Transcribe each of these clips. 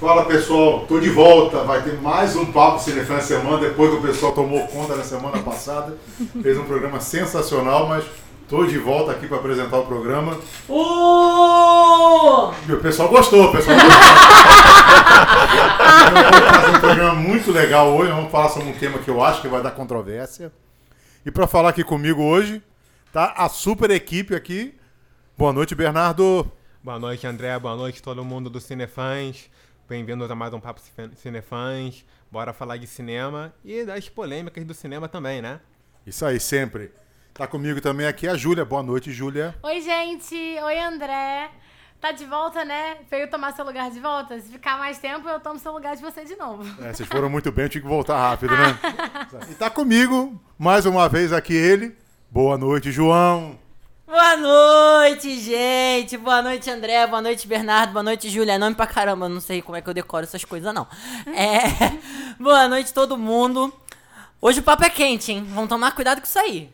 Fala pessoal, tô de volta. Vai ter mais um Papo Cinefã na semana, depois que o pessoal tomou conta na semana passada. Fez um programa sensacional, mas tô de volta aqui para apresentar o programa. Uh! E o pessoal gostou, o pessoal gostou. Vamos fazer um programa muito legal hoje. Vamos falar sobre um tema que eu acho que vai dar controvérsia. E para falar aqui comigo hoje, tá a super equipe aqui. Boa noite, Bernardo. Boa noite, André. Boa noite, todo mundo do Cinefãs. Bem-vindos a mais um Papo Cinefãs. Bora falar de cinema e das polêmicas do cinema também, né? Isso aí, sempre. Tá comigo também aqui a Júlia. Boa noite, Júlia. Oi, gente. Oi, André. Tá de volta, né? Veio tomar seu lugar de volta? Se ficar mais tempo, eu tomo seu lugar de você de novo. É, vocês foram muito bem, eu tinha que voltar rápido, né? e tá comigo, mais uma vez aqui ele. Boa noite, João. Boa noite, gente. Boa noite, André. Boa noite, Bernardo. Boa noite, Júlia. Nome pra caramba, não sei como é que eu decoro essas coisas, não. É... Boa noite, todo mundo. Hoje o papo é quente, hein? Vamos tomar cuidado com isso aí.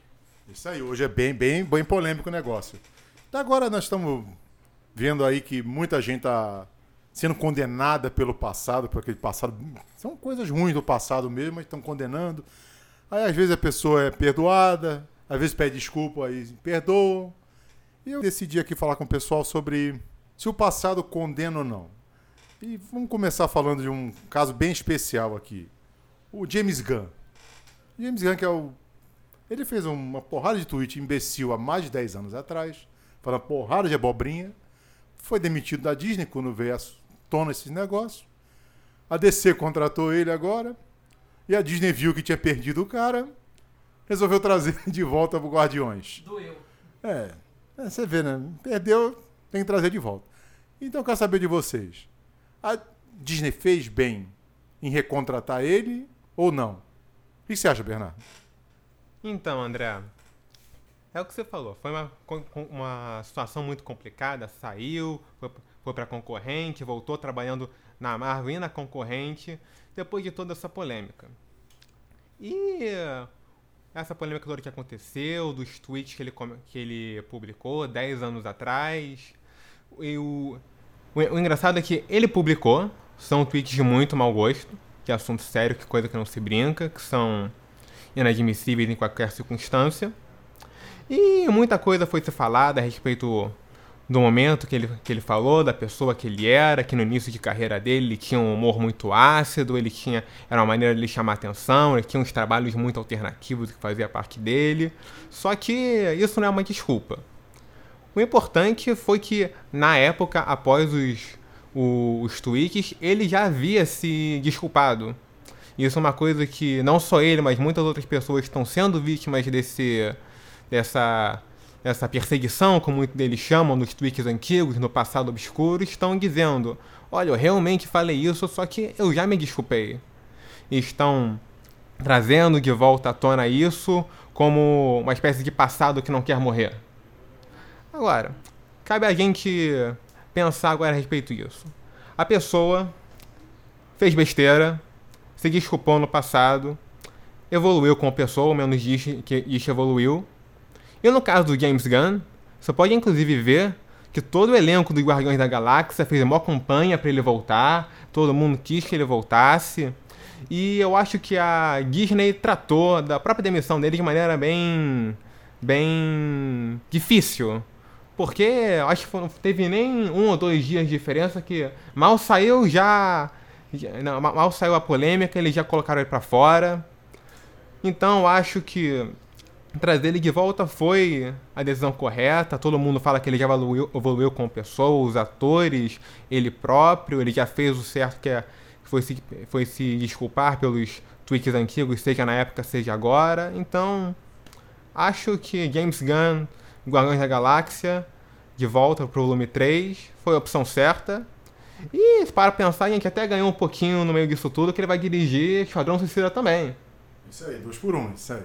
Isso aí, hoje é bem, bem, bem polêmico o negócio. Até agora nós estamos vendo aí que muita gente tá sendo condenada pelo passado, por aquele passado. São coisas ruins do passado mesmo, mas estão condenando. Aí às vezes a pessoa é perdoada, às vezes pede desculpa, aí perdoam. E eu decidi aqui falar com o pessoal sobre se o passado condena ou não. E vamos começar falando de um caso bem especial aqui. O James Gunn. James Gunn que é o... Ele fez uma porrada de tweet imbecil há mais de 10 anos atrás, falando porrada de abobrinha. Foi demitido da Disney quando veio à tona esses negócios. A DC contratou ele agora. E a Disney viu que tinha perdido o cara resolveu trazer de volta pro Guardiões. Doeu. É, é, você vê, né? Perdeu, tem que trazer de volta. Então eu quero saber de vocês. A Disney fez bem em recontratar ele ou não? O que você acha, Bernardo? Então, André, é o que você falou. Foi uma, uma situação muito complicada. Saiu, foi, foi para concorrente, voltou trabalhando na Marvel e na concorrente, depois de toda essa polêmica. E essa polêmica toda que aconteceu, dos tweets que ele, que ele publicou 10 anos atrás. E o, o, o, engraçado é que ele publicou, são tweets de muito mau gosto, que é assunto sério, que coisa que não se brinca, que são inadmissíveis em qualquer circunstância. E muita coisa foi se falada a respeito do momento que ele, que ele falou, da pessoa que ele era, que no início de carreira dele ele tinha um humor muito ácido, ele tinha era uma maneira de ele chamar atenção, ele tinha uns trabalhos muito alternativos que fazia parte dele. Só que isso não é uma desculpa. O importante foi que na época, após os, os, os tweets, ele já havia se desculpado. Isso é uma coisa que não só ele, mas muitas outras pessoas estão sendo vítimas desse dessa essa perseguição, como muitos deles chamam nos tweets antigos, no passado obscuro, estão dizendo: Olha, eu realmente falei isso, só que eu já me desculpei. Estão trazendo de volta à tona isso como uma espécie de passado que não quer morrer. Agora, cabe a gente pensar agora a respeito disso. A pessoa fez besteira, se desculpou no passado, evoluiu como pessoa, ou menos diz que, que evoluiu, e no caso do James Gunn, você pode inclusive ver que todo o elenco dos Guardiões da Galáxia fez uma campanha para ele voltar, todo mundo quis que ele voltasse. E eu acho que a Disney tratou da própria demissão dele de maneira bem bem difícil. Porque acho que não teve nem um ou dois dias de diferença que mal saiu já. Não, mal saiu a polêmica, eles já colocaram ele para fora. Então acho que trazer ele de volta foi a decisão correta. Todo mundo fala que ele já evoluiu, evoluiu como pessoa, os atores, ele próprio, ele já fez o certo que é, foi, se, foi se desculpar pelos tweets antigos, seja na época, seja agora. Então, acho que James Gunn, Guardiões da Galáxia, de volta pro volume 3, foi a opção certa. E para pensar, a gente até ganhou um pouquinho no meio disso tudo, que ele vai dirigir Esquadrão Suicida também. Isso aí, dois por um, isso aí.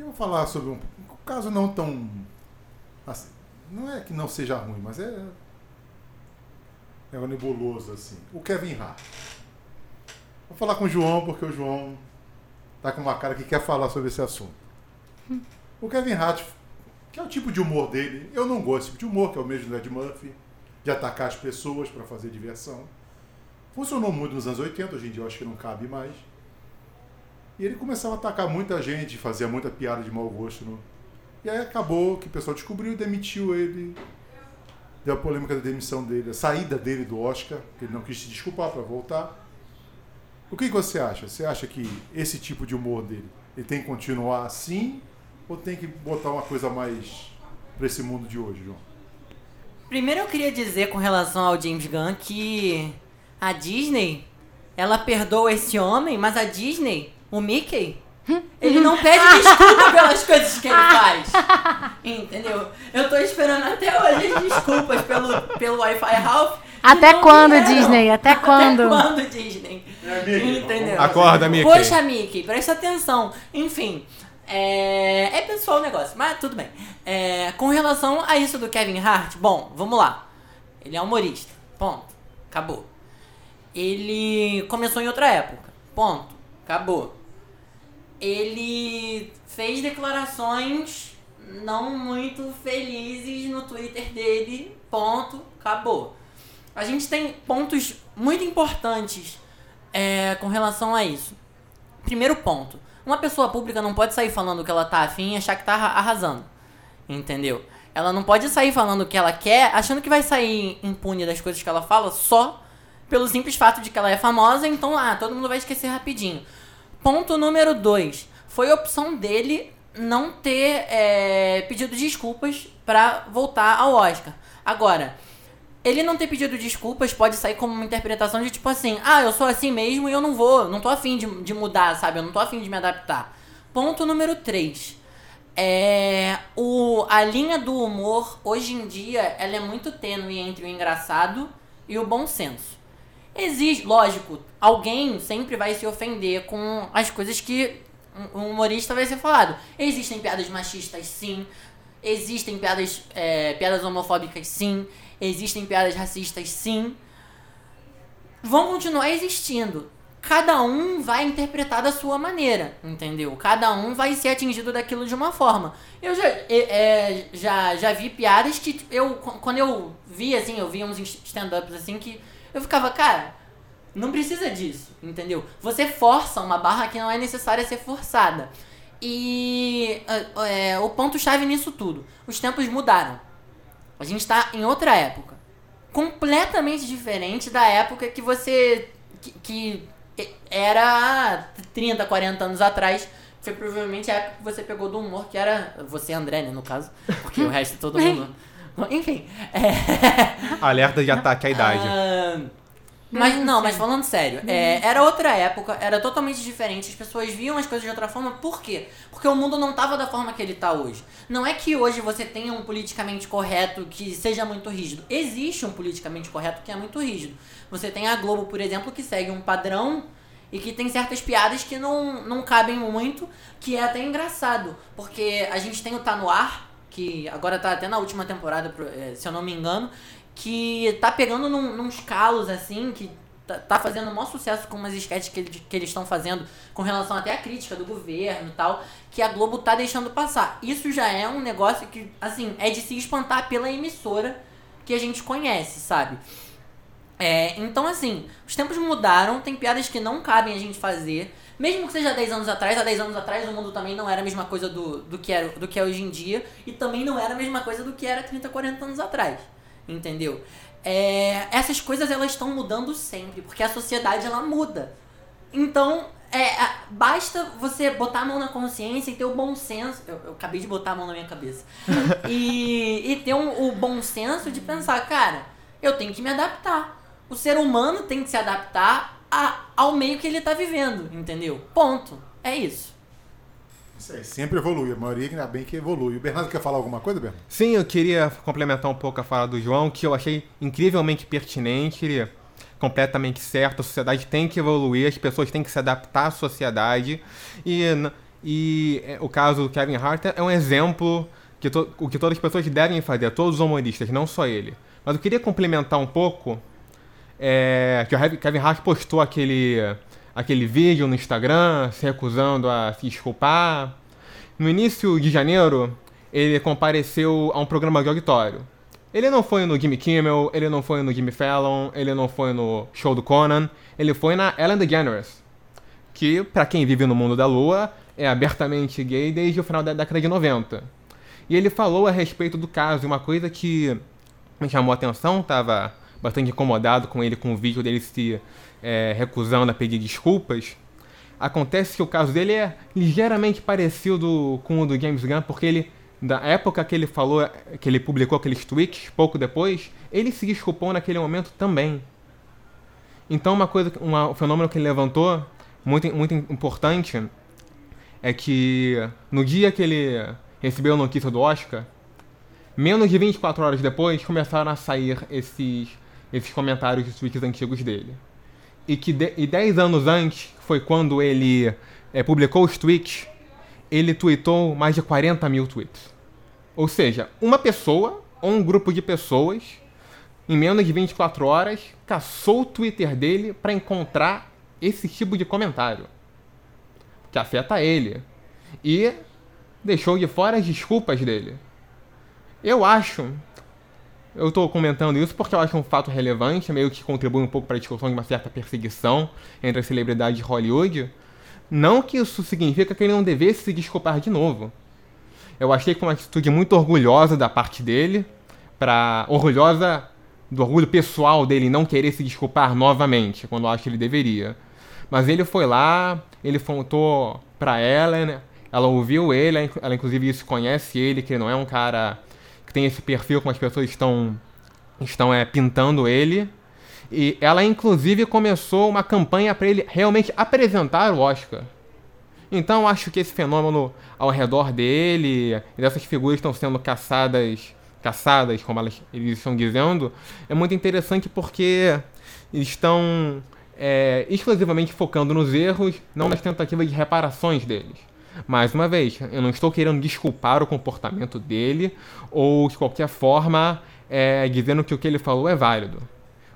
Eu vou falar sobre um, um caso não tão. Assim, não é que não seja ruim, mas é. É um nebuloso, assim. O Kevin Hart. Vou falar com o João, porque o João tá com uma cara que quer falar sobre esse assunto. O Kevin Hart, que é o tipo de humor dele, eu não gosto desse tipo de humor, que é o mesmo do Ed Murphy, de atacar as pessoas para fazer diversão. Funcionou muito nos anos 80, hoje em dia eu acho que não cabe mais. E ele começava a atacar muita gente, fazia muita piada de mau gosto. No... E aí acabou que o pessoal descobriu demitiu ele. Deu a polêmica da demissão dele, a saída dele do Oscar, que ele não quis se desculpar para voltar. O que, que você acha? Você acha que esse tipo de humor dele, ele tem que continuar assim ou tem que botar uma coisa mais para esse mundo de hoje, João? Primeiro eu queria dizer com relação ao James Gunn que a Disney, ela perdoa esse homem, mas a Disney, o Mickey, ele não pede desculpa pelas coisas que ele faz. Entendeu? Eu tô esperando até hoje as desculpas pelo, pelo Wi-Fi Ralph. Até quando, vieram. Disney? Até quando? Até quando, Disney? Entendeu? Acorda, Mickey. Poxa, Mickey, presta atenção. Enfim, é, é pessoal o negócio, mas tudo bem. É, com relação a isso do Kevin Hart, bom, vamos lá. Ele é humorista. Ponto. Acabou. Ele começou em outra época. Ponto. Acabou. Ele fez declarações não muito felizes no Twitter dele. Ponto. Acabou. A gente tem pontos muito importantes é, com relação a isso. Primeiro ponto. Uma pessoa pública não pode sair falando que ela tá afim e achar que tá arra- arrasando. Entendeu? Ela não pode sair falando o que ela quer, achando que vai sair impune das coisas que ela fala só pelo simples fato de que ela é famosa, então, ah, todo mundo vai esquecer rapidinho. Ponto número dois. Foi opção dele não ter é, pedido desculpas pra voltar ao Oscar. Agora, ele não ter pedido desculpas pode sair como uma interpretação de tipo assim, ah, eu sou assim mesmo e eu não vou, não tô afim de, de mudar, sabe? Eu não tô afim de me adaptar. Ponto número 3. É, o, a linha do humor, hoje em dia, ela é muito tênue entre o engraçado e o bom senso. Existe, lógico, alguém sempre vai se ofender com as coisas que um um humorista vai ser falado. Existem piadas machistas, sim. Existem piadas, é, piadas homofóbicas, sim. Existem piadas racistas, sim. Vão continuar existindo. Cada um vai interpretar da sua maneira, entendeu? Cada um vai ser atingido daquilo de uma forma. Eu já, é, já, já vi piadas que eu, quando eu vi, assim, eu vi uns stand-ups assim que eu ficava, cara, não precisa disso, entendeu? Você força uma barra que não é necessária ser forçada. E é, é, o ponto-chave nisso tudo: os tempos mudaram. A gente tá em outra época. Completamente diferente da época que você. que, que era 30, 40 anos atrás. Foi provavelmente a época que você pegou do humor, que era. Você, André, né, no caso. Porque o resto todo mundo. Enfim. É. Alerta de ataque à idade. Ah, mas não, mas falando sério, é, era outra época, era totalmente diferente, as pessoas viam as coisas de outra forma, por quê? Porque o mundo não tava da forma que ele tá hoje. Não é que hoje você tenha um politicamente correto que seja muito rígido. Existe um politicamente correto que é muito rígido. Você tem a Globo, por exemplo, que segue um padrão e que tem certas piadas que não, não cabem muito, que é até engraçado. Porque a gente tem o Tá No Ar, que agora tá até na última temporada, eh, se eu não me engano, que tá pegando num, nos calos, assim, que tá, tá fazendo o maior sucesso com umas sketches que, que eles estão fazendo com relação até à crítica do governo e tal, que a Globo tá deixando passar. Isso já é um negócio que, assim, é de se espantar pela emissora que a gente conhece, sabe? É, então, assim, os tempos mudaram, tem piadas que não cabem a gente fazer. Mesmo que seja 10 anos atrás, há 10 anos atrás o mundo também não era a mesma coisa do, do, que, era, do que é hoje em dia. E também não era a mesma coisa do que era 30, 40 anos atrás. Entendeu? É, essas coisas elas estão mudando sempre, porque a sociedade ela muda. Então, é, a- basta você botar a mão na consciência e ter o bom senso. Eu, eu acabei de botar a mão na minha cabeça. e, e ter um- o bom senso de pensar, cara, eu tenho que me adaptar. O ser humano tem que se adaptar a- ao meio que ele tá vivendo, entendeu? Ponto. É isso. Isso aí, sempre evolui. A maioria ainda bem que evolui. O Bernardo quer falar alguma coisa, Bernardo? Sim, eu queria complementar um pouco a fala do João, que eu achei incrivelmente pertinente, ele é completamente certo. A sociedade tem que evoluir, as pessoas têm que se adaptar à sociedade. E, e é, o caso do Kevin Hart é um exemplo que to- o que todas as pessoas devem fazer, todos os humoristas, não só ele. Mas eu queria complementar um pouco é, que o Kevin Hart postou aquele, aquele vídeo no Instagram se recusando a se desculpar. No início de janeiro, ele compareceu a um programa de auditório. Ele não foi no Jimmy Kimmel, ele não foi no Jimmy Fallon, ele não foi no show do Conan, ele foi na Ellen DeGeneres, que, pra quem vive no mundo da lua, é abertamente gay desde o final da década de 90. E ele falou a respeito do caso, uma coisa que me chamou a atenção, tava bastante incomodado com ele, com o vídeo dele se é, recusando a pedir desculpas. Acontece que o caso dele é ligeiramente parecido com o do James Gunn, porque ele da época que ele falou, que ele publicou aqueles tweets, pouco depois, ele se desculpou naquele momento também. Então uma coisa, um fenômeno que ele levantou, muito, muito importante, é que no dia que ele recebeu a notícia do Oscar, menos de 24 horas depois, começaram a sair esses, esses comentários de tweets antigos dele. E que de, e 10 anos antes, foi quando ele é, publicou os tweets, ele tweetou mais de 40 mil tweets. Ou seja, uma pessoa ou um grupo de pessoas, em menos de 24 horas, caçou o Twitter dele para encontrar esse tipo de comentário. Que afeta ele. E deixou de fora as desculpas dele. Eu acho. Eu estou comentando isso porque eu acho um fato relevante, meio que contribui um pouco para a discussão de uma certa perseguição entre as celebridades de Hollywood. Não que isso significa que ele não devesse se desculpar de novo. Eu achei que uma atitude muito orgulhosa da parte dele, para orgulhosa do orgulho pessoal dele não querer se desculpar novamente, quando eu acho que ele deveria. Mas ele foi lá, ele contou pra ela, né? ela ouviu ele, ela inclusive isso conhece ele, que ele não é um cara que tem esse perfil como as pessoas estão estão é, pintando ele. E ela, inclusive, começou uma campanha para ele realmente apresentar o Oscar. Então, acho que esse fenômeno ao redor dele, dessas figuras estão sendo caçadas, caçadas, como elas, eles estão dizendo, é muito interessante porque estão é, exclusivamente focando nos erros, não nas tentativas de reparações deles. Mais uma vez, eu não estou querendo desculpar o comportamento dele ou de qualquer forma é, dizendo que o que ele falou é válido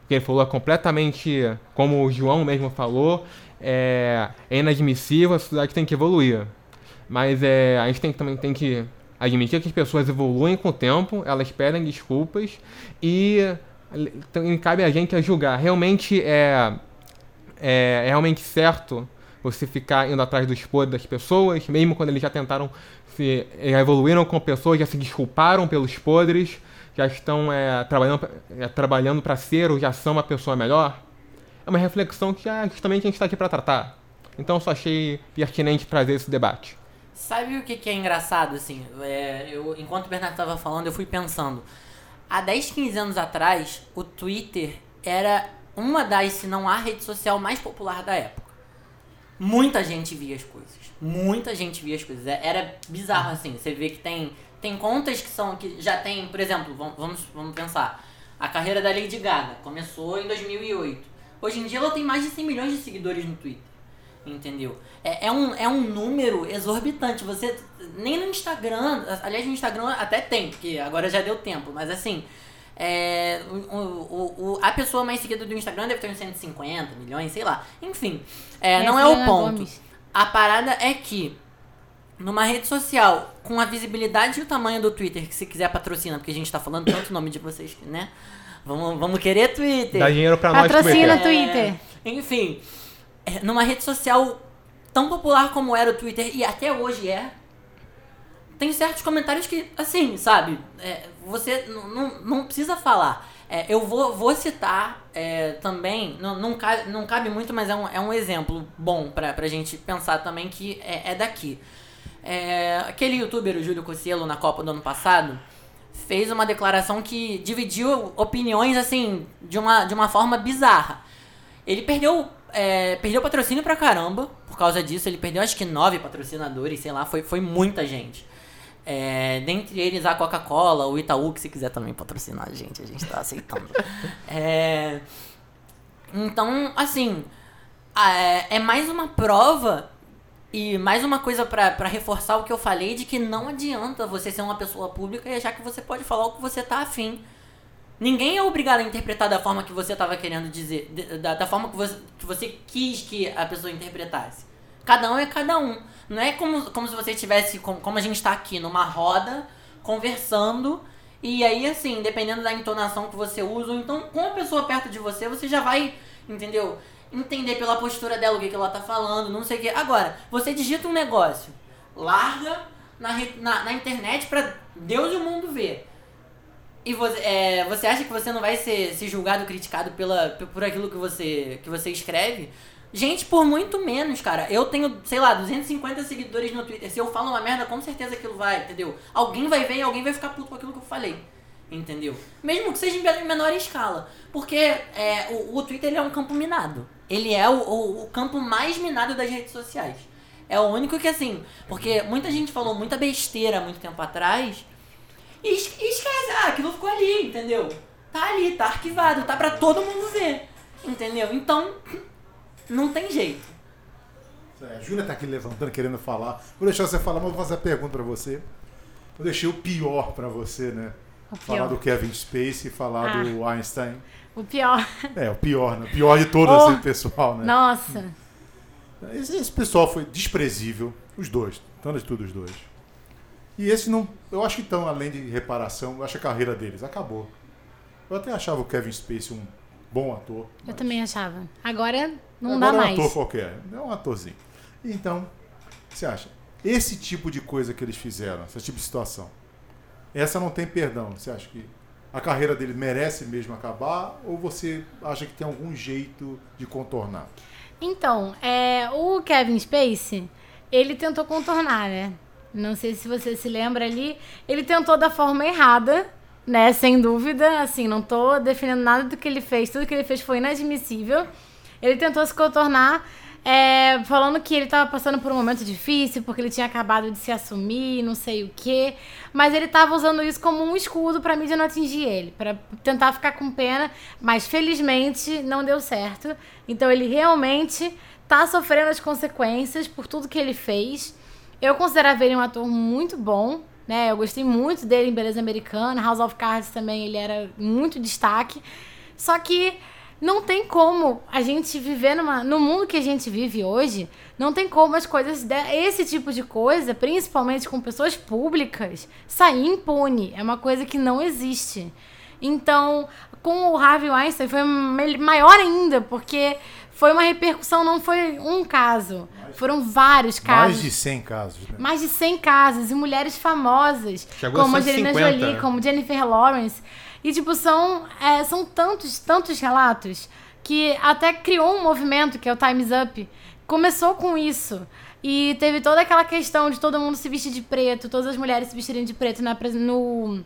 que ele falou é completamente, como o João mesmo falou, é, é inadmissível, a sociedade tem que evoluir. Mas é, a gente tem, também tem que admitir que as pessoas evoluem com o tempo, elas pedem desculpas e então, cabe a gente a julgar. Realmente é, é, é realmente certo você ficar indo atrás dos podres das pessoas, mesmo quando eles já tentaram se já evoluíram com pessoas, já se desculparam pelos podres já estão é, trabalhando, é, trabalhando para ser ou já são uma pessoa melhor, é uma reflexão que é justamente a gente está aqui para tratar. Então eu só achei pertinente trazer esse debate. Sabe o que, que é engraçado, assim? É, eu, enquanto o Bernardo estava falando, eu fui pensando. Há 10, 15 anos atrás, o Twitter era uma das, se não a rede social mais popular da época. Muita gente via as coisas. Muita gente via as coisas. É, era bizarro, assim. Você vê que tem tem contas que são que já tem, por exemplo, vamos, vamos pensar. A carreira da Lady Gaga começou em 2008. Hoje em dia ela tem mais de 100 milhões de seguidores no Twitter. Entendeu? É, é, um, é um número exorbitante. Você. Nem no Instagram. Aliás, no Instagram até tem, porque agora já deu tempo. Mas assim. É, o, o, o, a pessoa mais seguida do Instagram deve ter uns 150 milhões, sei lá. Enfim. É, não é o ponto. Gomes. A parada é que numa rede social com a visibilidade e o tamanho do Twitter, que se quiser patrocina, porque a gente tá falando tanto o nome de vocês, né? Vamos, vamos querer Twitter. Dá dinheiro pra nós, Patrocina Twitter. Twitter. É, enfim, é, numa rede social tão popular como era o Twitter, e até hoje é, tem certos comentários que, assim, sabe, é, você não, não precisa falar. É, eu vou, vou citar é, também, não, não, cabe, não cabe muito, mas é um, é um exemplo bom pra, pra gente pensar também que é, é daqui. É, aquele youtuber, o Júlio Cossielo, na Copa do ano passado, fez uma declaração que dividiu opiniões, assim, de uma, de uma forma bizarra. Ele perdeu, é, perdeu patrocínio pra caramba por causa disso. Ele perdeu acho que nove patrocinadores, sei lá, foi, foi muita gente. É, dentre eles a Coca-Cola, o Itaú, que se quiser também patrocinar a gente, a gente tá aceitando. é, então, assim, é, é mais uma prova e mais uma coisa para reforçar o que eu falei de que não adianta você ser uma pessoa pública e achar que você pode falar o que você tá afim. Ninguém é obrigado a interpretar da forma que você estava querendo dizer, da, da forma que você, que você quis que a pessoa interpretasse. Cada um é cada um. Não é como, como se você estivesse, como, como a gente está aqui, numa roda, conversando E aí, assim, dependendo da entonação que você usa, ou então com a pessoa perto de você, você já vai, entendeu? Entender pela postura dela o que, que ela tá falando, não sei o que. Agora, você digita um negócio, larga na, na, na internet pra Deus e o mundo ver. E você, é, você acha que você não vai ser, ser julgado, criticado pela, por aquilo que você, que você escreve? Gente, por muito menos, cara. Eu tenho, sei lá, 250 seguidores no Twitter. Se eu falo uma merda, com certeza aquilo vai, entendeu? Alguém vai ver e alguém vai ficar puto com aquilo que eu falei. Entendeu? Mesmo que seja em menor escala. Porque é, o, o Twitter é um campo minado. Ele é o, o, o campo mais minado das redes sociais. É o único que, assim, porque muita gente falou muita besteira muito tempo atrás e esquece, ah, aquilo ficou ali, entendeu? Tá ali, tá arquivado, tá pra todo mundo ver. Entendeu? Então, não tem jeito. É, a Júlia tá aqui levantando, querendo falar. Vou deixar você falar, mas vou fazer a pergunta pra você. Eu deixei o pior pra você, né? Falar do Kevin Space e falar Ah. do Einstein. O pior. É, o pior, né? O pior de todos, Oh. assim, pessoal, né? Nossa. Esse, esse pessoal foi desprezível, os dois, tanto de tudo os dois. E esse não, eu acho que estão além de reparação, eu acho que a carreira deles acabou. Eu até achava o Kevin Spacey um bom ator. Eu mas também achava. Agora não agora dá é um mais. ator qualquer, é um atorzinho. Então, você acha? Esse tipo de coisa que eles fizeram, esse tipo de situação, essa não tem perdão. Você acha que a carreira dele merece mesmo acabar ou você acha que tem algum jeito de contornar? Então, é, o Kevin Spacey, ele tentou contornar, né? Não sei se você se lembra ali. Ele tentou da forma errada, né? Sem dúvida. Assim, não tô defendendo nada do que ele fez. Tudo que ele fez foi inadmissível. Ele tentou se contornar, é, falando que ele tava passando por um momento difícil, porque ele tinha acabado de se assumir, não sei o quê. Mas ele tava usando isso como um escudo pra mídia não atingir ele, pra tentar ficar com pena. Mas felizmente não deu certo. Então ele realmente tá sofrendo as consequências por tudo que ele fez. Eu considerava ele um ator muito bom, né? Eu gostei muito dele em Beleza Americana, House of Cards também ele era muito destaque. Só que não tem como a gente viver numa, no mundo que a gente vive hoje, não tem como as coisas, esse tipo de coisa, principalmente com pessoas públicas, sair impune. É uma coisa que não existe. Então, com o Harvey Weinstein foi maior ainda, porque foi uma repercussão, não foi um caso. Foram vários casos. Mais de 100 casos, né? Mais de 100 casos e mulheres famosas, Chegou como a Angelina 150. Jolie, como Jennifer Lawrence. E, tipo, são, é, são tantos, tantos relatos que até criou um movimento, que é o Time's Up. Começou com isso. E teve toda aquela questão de todo mundo se vestir de preto, todas as mulheres se vestirem de preto na, no,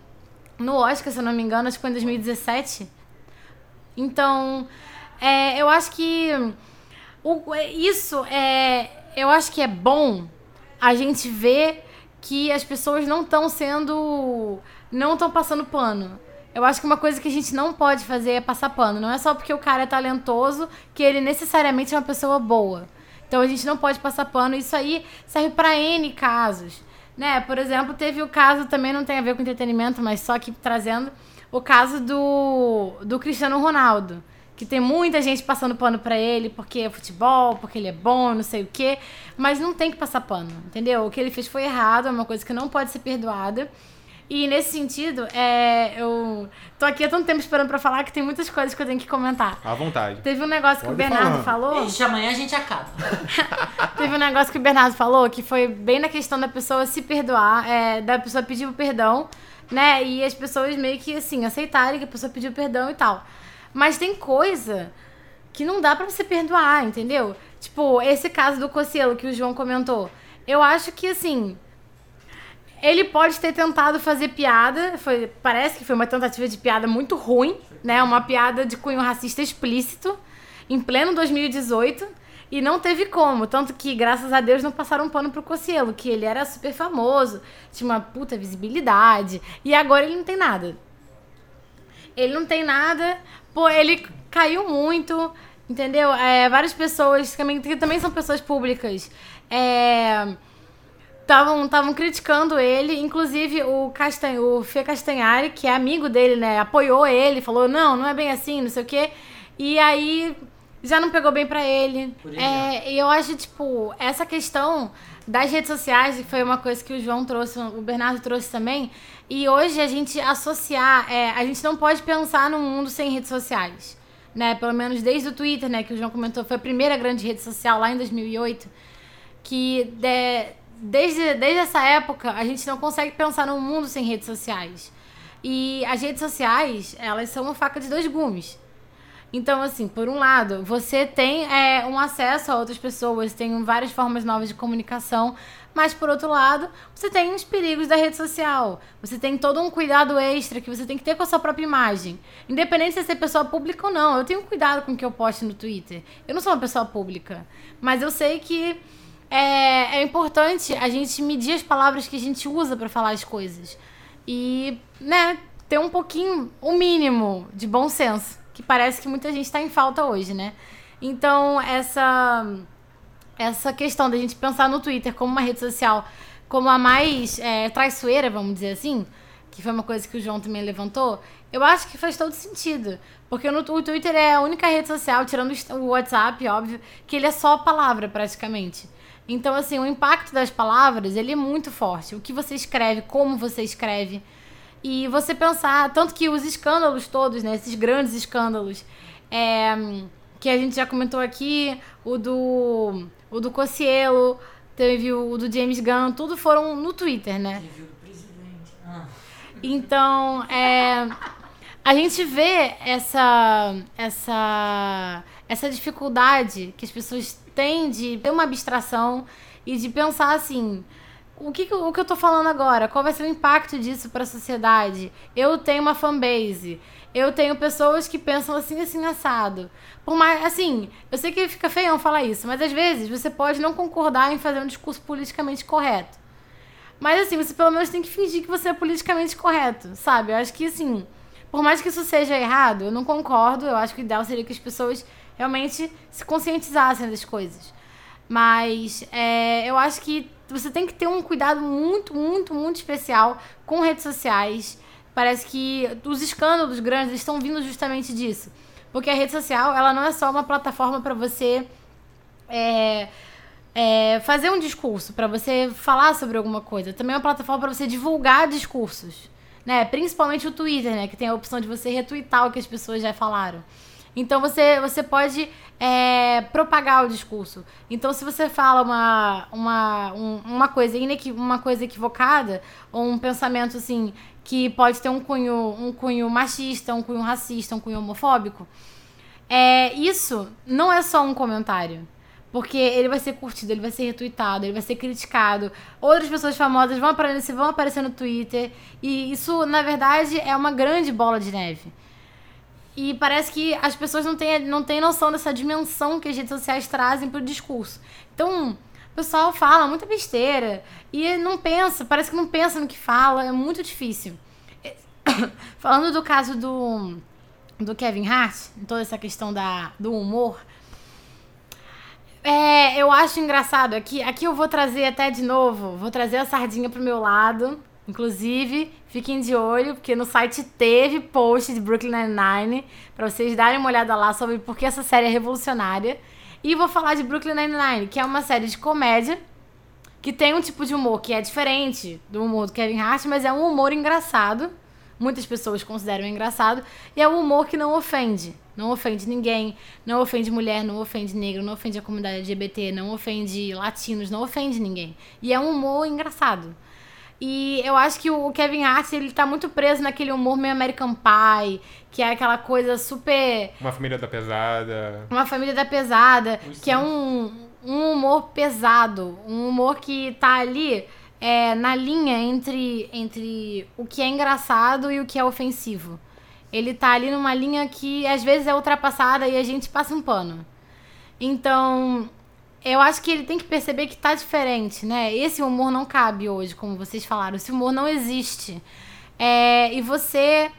no Oscar, se eu não me engano, acho que foi em 2017. Então, é, eu acho que o- é, isso é. Eu acho que é bom a gente ver que as pessoas não estão sendo. não estão passando pano. Eu acho que uma coisa que a gente não pode fazer é passar pano. Não é só porque o cara é talentoso que ele necessariamente é uma pessoa boa. Então a gente não pode passar pano. Isso aí serve para N casos. Né? Por exemplo, teve o caso, também não tem a ver com entretenimento, mas só que trazendo o caso do, do Cristiano Ronaldo. Que tem muita gente passando pano pra ele porque é futebol, porque ele é bom, não sei o quê. Mas não tem que passar pano, entendeu? O que ele fez foi errado, é uma coisa que não pode ser perdoada. E nesse sentido, é, eu tô aqui há tanto tempo esperando pra falar que tem muitas coisas que eu tenho que comentar. À vontade. Teve um negócio que o Pode Bernardo falar. falou. Ixi, amanhã a gente acaba. Teve um negócio que o Bernardo falou que foi bem na questão da pessoa se perdoar, é, da pessoa pedir o perdão, né? E as pessoas meio que assim, aceitarem que a pessoa pediu perdão e tal. Mas tem coisa que não dá pra você perdoar, entendeu? Tipo, esse caso do Cocielo que o João comentou. Eu acho que assim. Ele pode ter tentado fazer piada, foi, parece que foi uma tentativa de piada muito ruim, né? Uma piada de cunho racista explícito, em pleno 2018, e não teve como. Tanto que, graças a Deus, não passaram um pano pro Cocielo, que ele era super famoso, tinha uma puta visibilidade, e agora ele não tem nada. Ele não tem nada, pô, ele caiu muito, entendeu? É, várias pessoas, também, que também são pessoas públicas, é estavam criticando ele, inclusive o Castan o Fê Castanhari, que é amigo dele, né, apoiou ele, falou: "Não, não é bem assim, não sei o quê". E aí já não pegou bem pra ele. É, e eu acho, tipo, essa questão das redes sociais, que foi uma coisa que o João trouxe, o Bernardo trouxe também. E hoje a gente associar, é, a gente não pode pensar num mundo sem redes sociais. Né? Pelo menos desde o Twitter, né, que o João comentou, foi a primeira grande rede social lá em 2008. Que de- desde, desde essa época a gente não consegue pensar num mundo sem redes sociais. E as redes sociais, elas são uma faca de dois gumes. Então, assim, por um lado, você tem é, um acesso a outras pessoas, tem várias formas novas de comunicação, mas por outro lado, você tem os perigos da rede social. Você tem todo um cuidado extra que você tem que ter com a sua própria imagem. Independente se é pessoa pública ou não. Eu tenho cuidado com o que eu posto no Twitter. Eu não sou uma pessoa pública. Mas eu sei que é, é importante a gente medir as palavras que a gente usa para falar as coisas. E, né, ter um pouquinho, o mínimo de bom senso, que parece que muita gente está em falta hoje, né? Então, essa essa questão da gente pensar no Twitter como uma rede social como a mais é, traiçoeira, vamos dizer assim, que foi uma coisa que o João também levantou, eu acho que faz todo sentido. Porque no, o Twitter é a única rede social, tirando o WhatsApp, óbvio, que ele é só palavra, praticamente. Então, assim, o impacto das palavras, ele é muito forte. O que você escreve, como você escreve. E você pensar, tanto que os escândalos todos, né, esses grandes escândalos, é, que a gente já comentou aqui, o do, o do Cocielo, teve o do James Gunn, tudo foram no Twitter, né? Review do presidente. Ah. Então, é, a gente vê essa, essa, essa dificuldade que as pessoas têm de ter uma abstração e de pensar assim. O que, o que eu tô falando agora? Qual vai ser o impacto disso para a sociedade? Eu tenho uma fanbase. Eu tenho pessoas que pensam assim, assim, assado. Por mais, assim, eu sei que fica feião falar isso, mas às vezes você pode não concordar em fazer um discurso politicamente correto. Mas assim, você pelo menos tem que fingir que você é politicamente correto, sabe? Eu acho que assim, por mais que isso seja errado, eu não concordo. Eu acho que o ideal seria que as pessoas realmente se conscientizassem das coisas. Mas é, eu acho que você tem que ter um cuidado muito, muito, muito especial com redes sociais. Parece que os escândalos grandes estão vindo justamente disso. Porque a rede social, ela não é só uma plataforma para você é, é, fazer um discurso, para você falar sobre alguma coisa. Também é uma plataforma para você divulgar discursos. Né? Principalmente o Twitter, né? Que tem a opção de você retweetar o que as pessoas já falaram. Então você, você pode é, propagar o discurso. Então, se você fala uma, uma, um- uma, coisa, inequi, uma coisa equivocada, ou um pensamento assim, que pode ter um cunho, um cunho machista, um cunho racista, um cunho homofóbico, é, isso não é só um comentário. Porque ele vai ser curtido, ele vai ser retweetado, ele vai ser criticado. Outras pessoas famosas vão aparecer, vão aparecer no Twitter. E isso, na verdade, é uma grande bola de neve. E parece que as pessoas não têm, não têm noção dessa dimensão que as redes sociais trazem pro discurso. Então, o pessoal fala muita besteira e não pensa, parece que não pensa no que fala, é muito difícil. Falando do caso do, do Kevin Hart, toda essa questão da, do humor, é, eu acho engraçado. Aqui, aqui eu vou trazer até de novo, vou trazer a sardinha pro meu lado. Inclusive, fiquem de olho, porque no site teve post de Brooklyn Nine-Nine, pra vocês darem uma olhada lá sobre por que essa série é revolucionária. E vou falar de Brooklyn Nine-Nine, que é uma série de comédia, que tem um tipo de humor que é diferente do humor do Kevin Hart, mas é um humor engraçado. Muitas pessoas consideram engraçado. E é um humor que não ofende. Não ofende ninguém. Não ofende mulher, não ofende negro, não ofende a comunidade LGBT, não ofende latinos, não ofende ninguém. E é um humor engraçado. E eu acho que o Kevin Hart, ele tá muito preso naquele humor meio American Pie, que é aquela coisa super Uma família da pesada. uma família da pesada, que é um, um humor pesado, um humor que tá ali é, na linha entre, entre o que é engraçado e o que é ofensivo. Ele tá ali numa linha que às vezes é ultrapassada e a gente passa um pano. Então, eu acho que ele tem que perceber que tá diferente, né? Esse humor não cabe hoje, como vocês falaram. Esse humor não existe. É, e você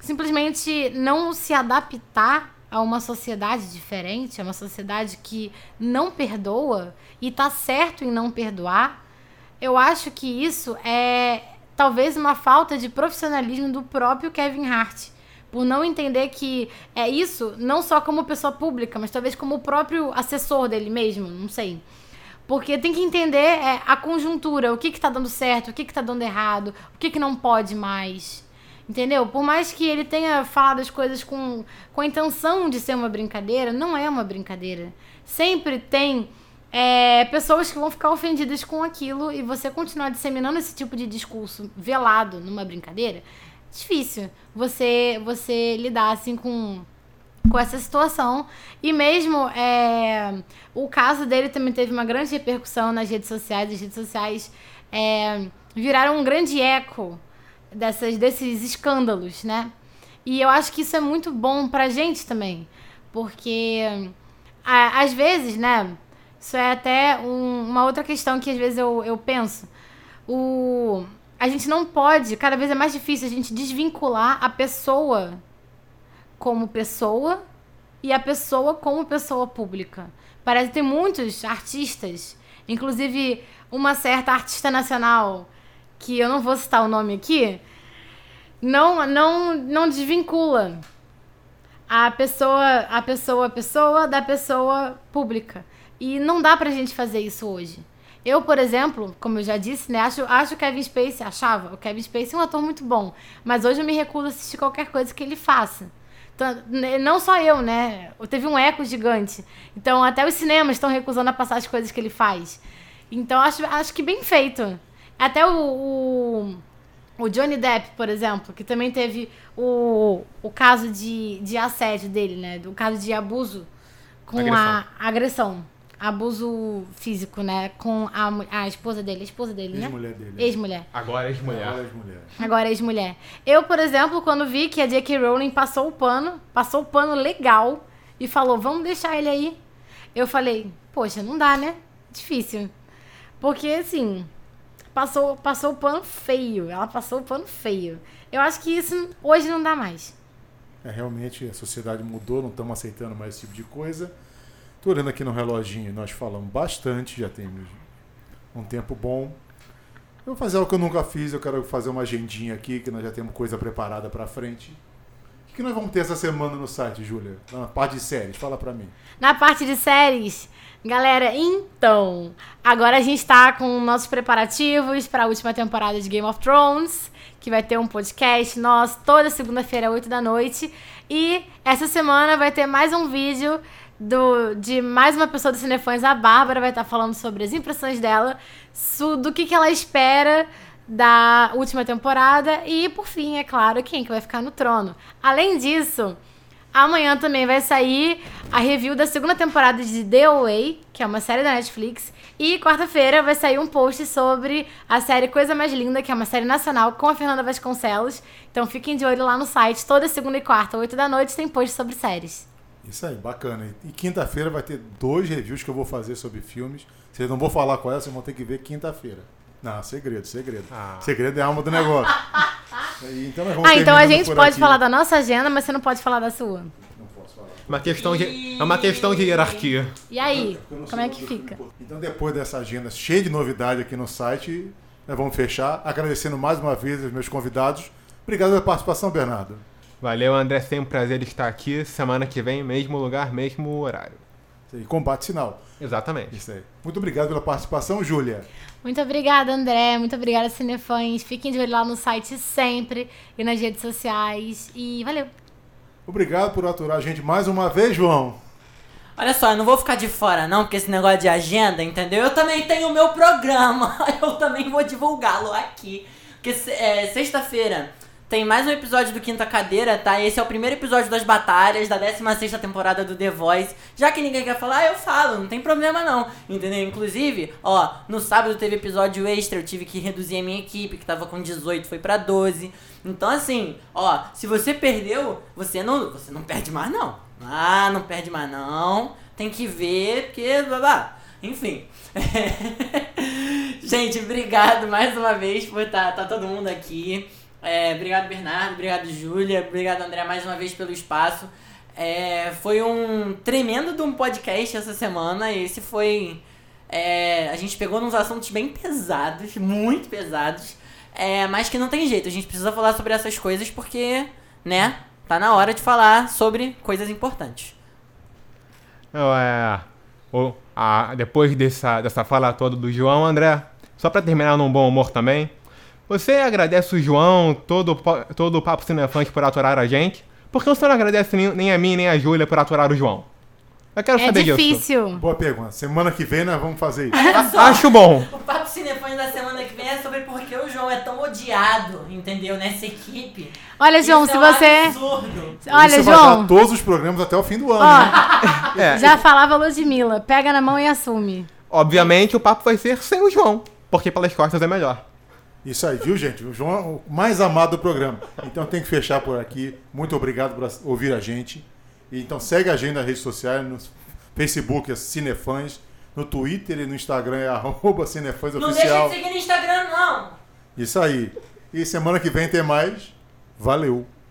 simplesmente não se adaptar a uma sociedade diferente, a uma sociedade que não perdoa e tá certo em não perdoar, eu acho que isso é talvez uma falta de profissionalismo do próprio Kevin Hart. Por não entender que é isso, não só como pessoa pública, mas talvez como o próprio assessor dele mesmo, não sei. Porque tem que entender é, a conjuntura, o que que tá dando certo, o que que tá dando errado, o que que não pode mais. Entendeu? Por mais que ele tenha falado as coisas com, com a intenção de ser uma brincadeira, não é uma brincadeira. Sempre tem é, pessoas que vão ficar ofendidas com aquilo e você continuar disseminando esse tipo de discurso velado numa brincadeira, difícil você, você lidar assim com com essa situação. E mesmo é, o caso dele também teve uma grande repercussão nas redes sociais. As redes sociais é, viraram um grande eco dessas, desses escândalos, né? E eu acho que isso é muito bom pra gente também. Porque a, às vezes, né? Isso é até um, uma outra questão que às vezes eu, eu penso. O, a gente não pode, cada vez é mais difícil a gente desvincular a pessoa como pessoa e a pessoa como pessoa pública. Parece que tem muitos artistas, inclusive uma certa artista nacional, que eu não vou citar o nome aqui, não não não desvincula a pessoa a pessoa pessoa da pessoa pública. E não dá pra gente fazer isso hoje. Eu, por exemplo, como eu já disse, né, acho, acho o Kevin Spacey, achava o Kevin Spacey um ator muito bom, mas hoje eu me recuso a assistir qualquer coisa que ele faça. Então, não só eu, né? Teve um eco gigante. Então, até os cinemas estão recusando a passar as coisas que ele faz. Então, acho, acho que bem feito. Até o, o, o Johnny Depp, por exemplo, que também teve o, o caso de, de assédio dele, né? O caso de abuso com agressão. a agressão abuso físico, né? Com a, a esposa dele. A esposa dele, né? Ex-mulher dele. Ex-mulher. Agora ex-mulher. Agora ex-mulher. Agora ex-mulher. Eu, por exemplo, quando vi que a J.K. Rowling passou o pano, passou o pano legal e falou, vamos deixar ele aí. Eu falei, poxa, não dá, né? Difícil. Porque, assim, passou, passou o pano feio. Ela passou o pano feio. Eu acho que isso hoje não dá mais. É, realmente a sociedade mudou, não estamos aceitando mais esse tipo de coisa. Estou olhando aqui no reloginho, nós falamos bastante, já temos um tempo bom. Eu vou fazer algo que eu nunca fiz, eu quero fazer uma agendinha aqui, que nós já temos coisa preparada para frente. O que nós vamos ter essa semana no site, Júlia? Na parte de séries, fala para mim. Na parte de séries, galera, então, agora a gente está com nossos preparativos para a última temporada de Game of Thrones, que vai ter um podcast nosso toda segunda-feira, 8 da noite. E essa semana vai ter mais um vídeo do, de mais uma pessoa do Cinefãs, a Bárbara vai estar falando sobre as impressões dela, do que, que ela espera da última temporada e, por fim, é claro, quem que vai ficar no trono. Além disso, amanhã também vai sair a review da segunda temporada de The Away, que é uma série da Netflix, e quarta-feira vai sair um post sobre a série Coisa Mais Linda, que é uma série nacional com a Fernanda Vasconcelos. Então fiquem de olho lá no site, toda segunda e quarta, 8 da noite, tem post sobre séries. Isso aí, bacana. E quinta-feira vai ter dois reviews que eu vou fazer sobre filmes. Vocês não vão falar qual é, vocês vão ter que ver quinta-feira. Não, segredo, segredo. Ah. Segredo é a alma do negócio. então nós vamos ah, então a gente pode aqui. falar da nossa agenda, mas você não pode falar da sua. Não posso falar. Uma questão de, é uma questão de hierarquia. E aí, como é que fica? Então depois dessa agenda cheia de novidade aqui no site, nós vamos fechar. Agradecendo mais uma vez os meus convidados. Obrigado pela participação, Bernardo. Valeu, André. Sempre um prazer estar aqui. Semana que vem, mesmo lugar, mesmo horário. Isso aí, combate sinal. Exatamente. Isso aí. Muito obrigado pela participação, Júlia. Muito obrigada, André. Muito obrigada, Cinefãs. Fiquem de olho lá no site sempre e nas redes sociais. E valeu. Obrigado por aturar a gente mais uma vez, João. Olha só, eu não vou ficar de fora não, porque esse negócio de agenda, entendeu? Eu também tenho o meu programa. Eu também vou divulgá-lo aqui. Porque é, sexta-feira tem mais um episódio do Quinta Cadeira, tá? Esse é o primeiro episódio das batalhas da 16 temporada do The Voice. Já que ninguém quer falar, eu falo, não tem problema não. Entendeu? Inclusive, ó, no sábado teve episódio extra, eu tive que reduzir a minha equipe, que tava com 18, foi para 12. Então assim, ó, se você perdeu, você não, você não perde mais não. Ah, não perde mais não. Tem que ver, porque babá. Enfim. Gente, obrigado mais uma vez por estar tá, tá todo mundo aqui. É, obrigado, Bernardo. Obrigado, Júlia. Obrigado, André, mais uma vez pelo espaço. É, foi um tremendo de um podcast essa semana. Esse foi. É, a gente pegou nos assuntos bem pesados, muito pesados. É, mas que não tem jeito, a gente precisa falar sobre essas coisas porque, né? tá na hora de falar sobre coisas importantes. É. o- a- depois dessa, dessa fala toda do João, André, só pra terminar num bom humor também, você agradece o João, todo, todo o Papo Cinefãs por aturar a gente? Por que você não agradece nem, nem a mim nem a Júlia por aturar o João? Eu quero É saber disso. difícil. Boa pergunta. Semana que vem nós vamos fazer isso. Acho bom. O Papo Cinefone da semana que vem é sobre por que o João é tão odiado, entendeu? Nessa equipe. Olha, João, Isso se é um você. absurdo. Olha, isso vai João. dar todos os programas até o fim do ano. né? Ó, É, já falava Ludmilla. Pega na mão e assume. Obviamente o papo vai ser sem o João, porque pelas costas é melhor. Isso aí, viu, gente? O João é o mais amado do programa. Então tem que fechar por aqui. Muito obrigado por ouvir a gente. E, então segue a gente nas redes sociais, no Facebook é Cinefãs, no Twitter e no Instagram é arroba Cinefãs Não deixa de seguir no Instagram, não. Isso aí. E semana que vem tem mais. Valeu!